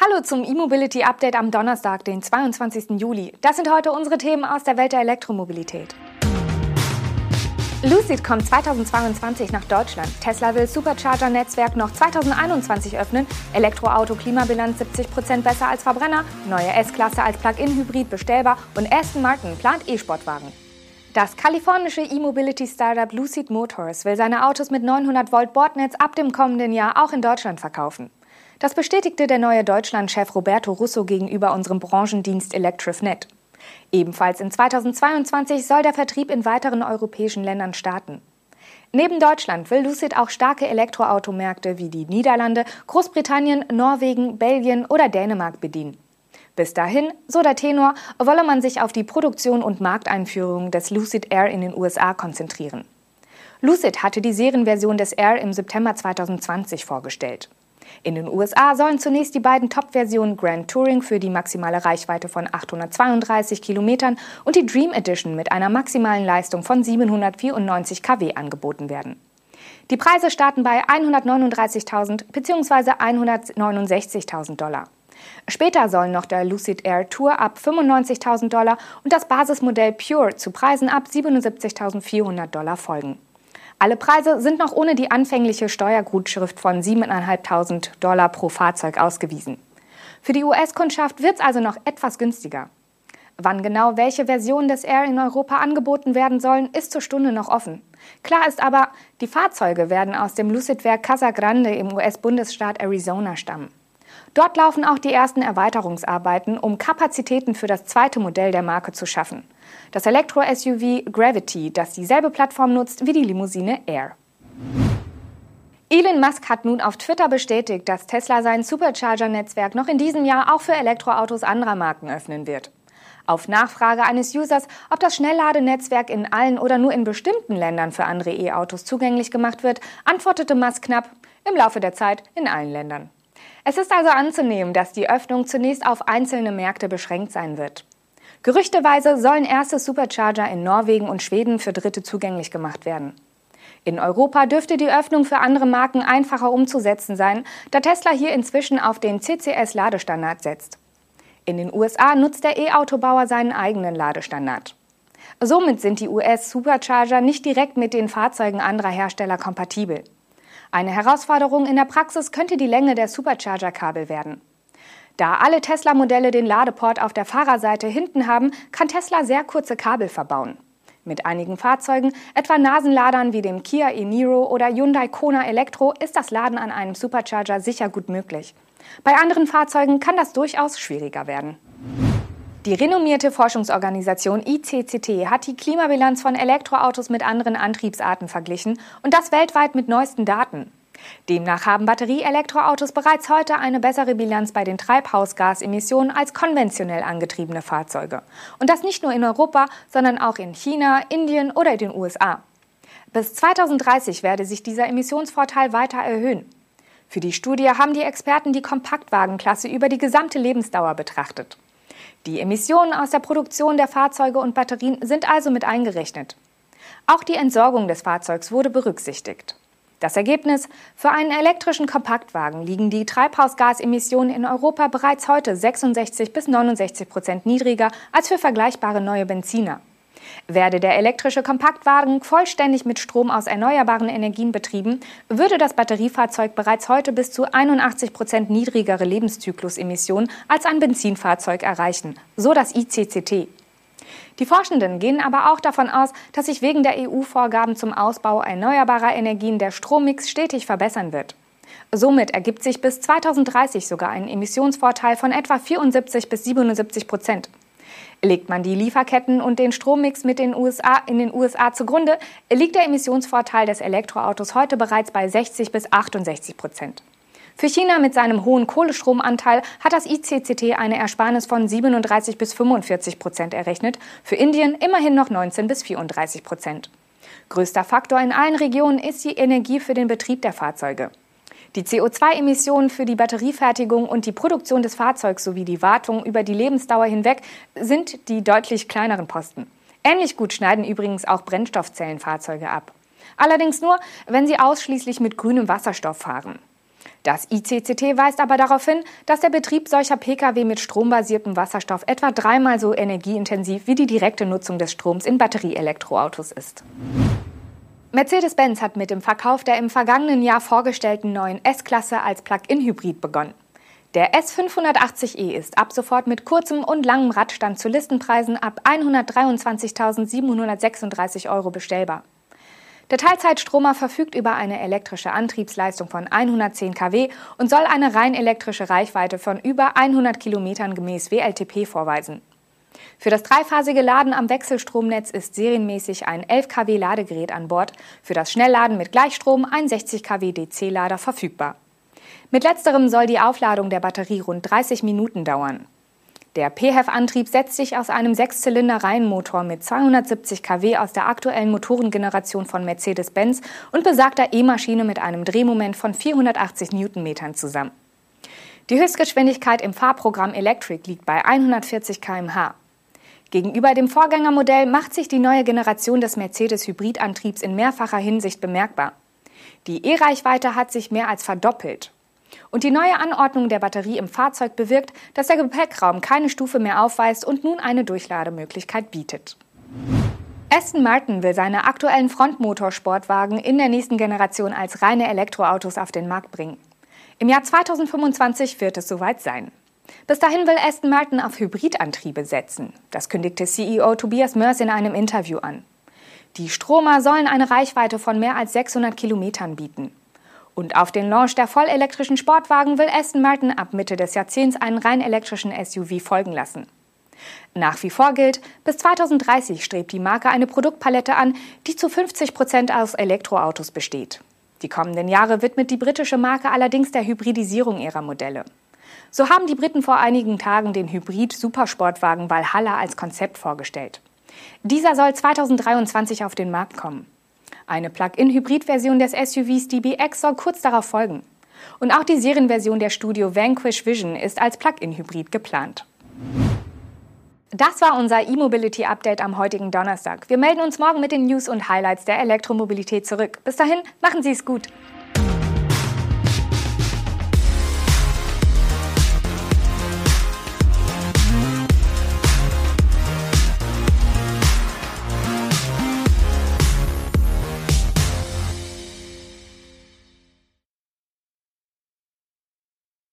Hallo zum E-Mobility Update am Donnerstag, den 22. Juli. Das sind heute unsere Themen aus der Welt der Elektromobilität. Lucid kommt 2022 nach Deutschland. Tesla will Supercharger-Netzwerk noch 2021 öffnen. Elektroauto Klimabilanz 70% besser als Verbrenner. Neue S-Klasse als Plug-in-Hybrid bestellbar. Und Aston Martin plant E-Sportwagen. Das kalifornische E-Mobility-Startup Lucid Motors will seine Autos mit 900 Volt Bordnetz ab dem kommenden Jahr auch in Deutschland verkaufen. Das bestätigte der neue Deutschlandchef Roberto Russo gegenüber unserem Branchendienst ElectrifNet. Ebenfalls in 2022 soll der Vertrieb in weiteren europäischen Ländern starten. Neben Deutschland will Lucid auch starke Elektroautomärkte wie die Niederlande, Großbritannien, Norwegen, Belgien oder Dänemark bedienen. Bis dahin, so der Tenor, wolle man sich auf die Produktion und Markteinführung des Lucid Air in den USA konzentrieren. Lucid hatte die Serienversion des Air im September 2020 vorgestellt. In den USA sollen zunächst die beiden Top-Versionen Grand Touring für die maximale Reichweite von 832 Kilometern und die Dream Edition mit einer maximalen Leistung von 794 kW angeboten werden. Die Preise starten bei 139.000 bzw. 169.000 Dollar. Später sollen noch der Lucid Air Tour ab 95.000 Dollar und das Basismodell Pure zu Preisen ab 77.400 Dollar folgen. Alle Preise sind noch ohne die anfängliche Steuergutschrift von 7.500 Dollar pro Fahrzeug ausgewiesen. Für die US-Kundschaft wird es also noch etwas günstiger. Wann genau welche Versionen des Air in Europa angeboten werden sollen, ist zur Stunde noch offen. Klar ist aber, die Fahrzeuge werden aus dem Lucid-Werk Casa Grande im US-Bundesstaat Arizona stammen. Dort laufen auch die ersten Erweiterungsarbeiten, um Kapazitäten für das zweite Modell der Marke zu schaffen. Das Elektro-SUV Gravity, das dieselbe Plattform nutzt wie die Limousine Air. Elon Musk hat nun auf Twitter bestätigt, dass Tesla sein Supercharger-Netzwerk noch in diesem Jahr auch für Elektroautos anderer Marken öffnen wird. Auf Nachfrage eines Users, ob das Schnellladenetzwerk in allen oder nur in bestimmten Ländern für andere E-Autos zugänglich gemacht wird, antwortete Musk knapp, im Laufe der Zeit in allen Ländern. Es ist also anzunehmen, dass die Öffnung zunächst auf einzelne Märkte beschränkt sein wird. Gerüchteweise sollen erste Supercharger in Norwegen und Schweden für Dritte zugänglich gemacht werden. In Europa dürfte die Öffnung für andere Marken einfacher umzusetzen sein, da Tesla hier inzwischen auf den CCS-Ladestandard setzt. In den USA nutzt der E-Autobauer seinen eigenen Ladestandard. Somit sind die US-Supercharger nicht direkt mit den Fahrzeugen anderer Hersteller kompatibel. Eine Herausforderung in der Praxis könnte die Länge der Supercharger-Kabel werden. Da alle Tesla-Modelle den Ladeport auf der Fahrerseite hinten haben, kann Tesla sehr kurze Kabel verbauen. Mit einigen Fahrzeugen, etwa Nasenladern wie dem Kia e-Niro oder Hyundai Kona Elektro, ist das Laden an einem Supercharger sicher gut möglich. Bei anderen Fahrzeugen kann das durchaus schwieriger werden. Die renommierte Forschungsorganisation ICCT hat die Klimabilanz von Elektroautos mit anderen Antriebsarten verglichen und das weltweit mit neuesten Daten. Demnach haben Batterieelektroautos bereits heute eine bessere Bilanz bei den Treibhausgasemissionen als konventionell angetriebene Fahrzeuge. Und das nicht nur in Europa, sondern auch in China, Indien oder den USA. Bis 2030 werde sich dieser Emissionsvorteil weiter erhöhen. Für die Studie haben die Experten die Kompaktwagenklasse über die gesamte Lebensdauer betrachtet. Die Emissionen aus der Produktion der Fahrzeuge und Batterien sind also mit eingerechnet. Auch die Entsorgung des Fahrzeugs wurde berücksichtigt. Das Ergebnis? Für einen elektrischen Kompaktwagen liegen die Treibhausgasemissionen in Europa bereits heute 66 bis 69 Prozent niedriger als für vergleichbare neue Benziner. Werde der elektrische Kompaktwagen vollständig mit Strom aus erneuerbaren Energien betrieben, würde das Batteriefahrzeug bereits heute bis zu 81 Prozent niedrigere Lebenszyklusemissionen als ein Benzinfahrzeug erreichen, so das ICCT. Die Forschenden gehen aber auch davon aus, dass sich wegen der EU-Vorgaben zum Ausbau erneuerbarer Energien der Strommix stetig verbessern wird. Somit ergibt sich bis 2030 sogar ein Emissionsvorteil von etwa 74 bis 77 Prozent. Legt man die Lieferketten und den Strommix mit den USA in den USA zugrunde, liegt der Emissionsvorteil des Elektroautos heute bereits bei 60 bis 68 Prozent. Für China mit seinem hohen Kohlestromanteil hat das ICCT eine Ersparnis von 37 bis 45 Prozent errechnet, für Indien immerhin noch 19 bis 34 Prozent. Größter Faktor in allen Regionen ist die Energie für den Betrieb der Fahrzeuge. Die CO2-Emissionen für die Batteriefertigung und die Produktion des Fahrzeugs sowie die Wartung über die Lebensdauer hinweg sind die deutlich kleineren Posten. Ähnlich gut schneiden übrigens auch Brennstoffzellenfahrzeuge ab. Allerdings nur, wenn sie ausschließlich mit grünem Wasserstoff fahren. Das ICCT weist aber darauf hin, dass der Betrieb solcher Pkw mit strombasiertem Wasserstoff etwa dreimal so energieintensiv wie die direkte Nutzung des Stroms in Batterieelektroautos ist. Mercedes-Benz hat mit dem Verkauf der im vergangenen Jahr vorgestellten neuen S-Klasse als Plug-in-Hybrid begonnen. Der S580e ist ab sofort mit kurzem und langem Radstand zu Listenpreisen ab 123.736 Euro bestellbar. Der Teilzeitstromer verfügt über eine elektrische Antriebsleistung von 110 kW und soll eine rein elektrische Reichweite von über 100 Kilometern gemäß WLTP vorweisen. Für das dreiphasige Laden am Wechselstromnetz ist serienmäßig ein 11 kW Ladegerät an Bord, für das Schnellladen mit Gleichstrom ein 60 kW DC-Lader verfügbar. Mit letzterem soll die Aufladung der Batterie rund 30 Minuten dauern. Der PHEV-Antrieb setzt sich aus einem Sechszylinder-Reihenmotor mit 270 kW aus der aktuellen Motorengeneration von Mercedes-Benz und besagter E-Maschine mit einem Drehmoment von 480 Newtonmetern zusammen. Die Höchstgeschwindigkeit im Fahrprogramm Electric liegt bei 140 km/h. Gegenüber dem Vorgängermodell macht sich die neue Generation des Mercedes-Hybridantriebs in mehrfacher Hinsicht bemerkbar. Die E-Reichweite hat sich mehr als verdoppelt und die neue Anordnung der Batterie im Fahrzeug bewirkt, dass der Gepäckraum keine Stufe mehr aufweist und nun eine Durchlademöglichkeit bietet. Aston Martin will seine aktuellen Frontmotorsportwagen in der nächsten Generation als reine Elektroautos auf den Markt bringen. Im Jahr 2025 wird es soweit sein. Bis dahin will Aston Martin auf Hybridantriebe setzen. Das kündigte CEO Tobias Mörs in einem Interview an. Die Stromer sollen eine Reichweite von mehr als 600 Kilometern bieten. Und auf den Launch der vollelektrischen Sportwagen will Aston Martin ab Mitte des Jahrzehnts einen rein elektrischen SUV folgen lassen. Nach wie vor gilt, bis 2030 strebt die Marke eine Produktpalette an, die zu 50 Prozent aus Elektroautos besteht. Die kommenden Jahre widmet die britische Marke allerdings der Hybridisierung ihrer Modelle. So haben die Briten vor einigen Tagen den Hybrid-Supersportwagen Valhalla als Konzept vorgestellt. Dieser soll 2023 auf den Markt kommen. Eine Plug-in-Hybrid-Version des SUVs DBX soll kurz darauf folgen. Und auch die Serienversion der Studio Vanquish Vision ist als Plug-in-Hybrid geplant. Das war unser E-Mobility-Update am heutigen Donnerstag. Wir melden uns morgen mit den News und Highlights der Elektromobilität zurück. Bis dahin, machen Sie es gut.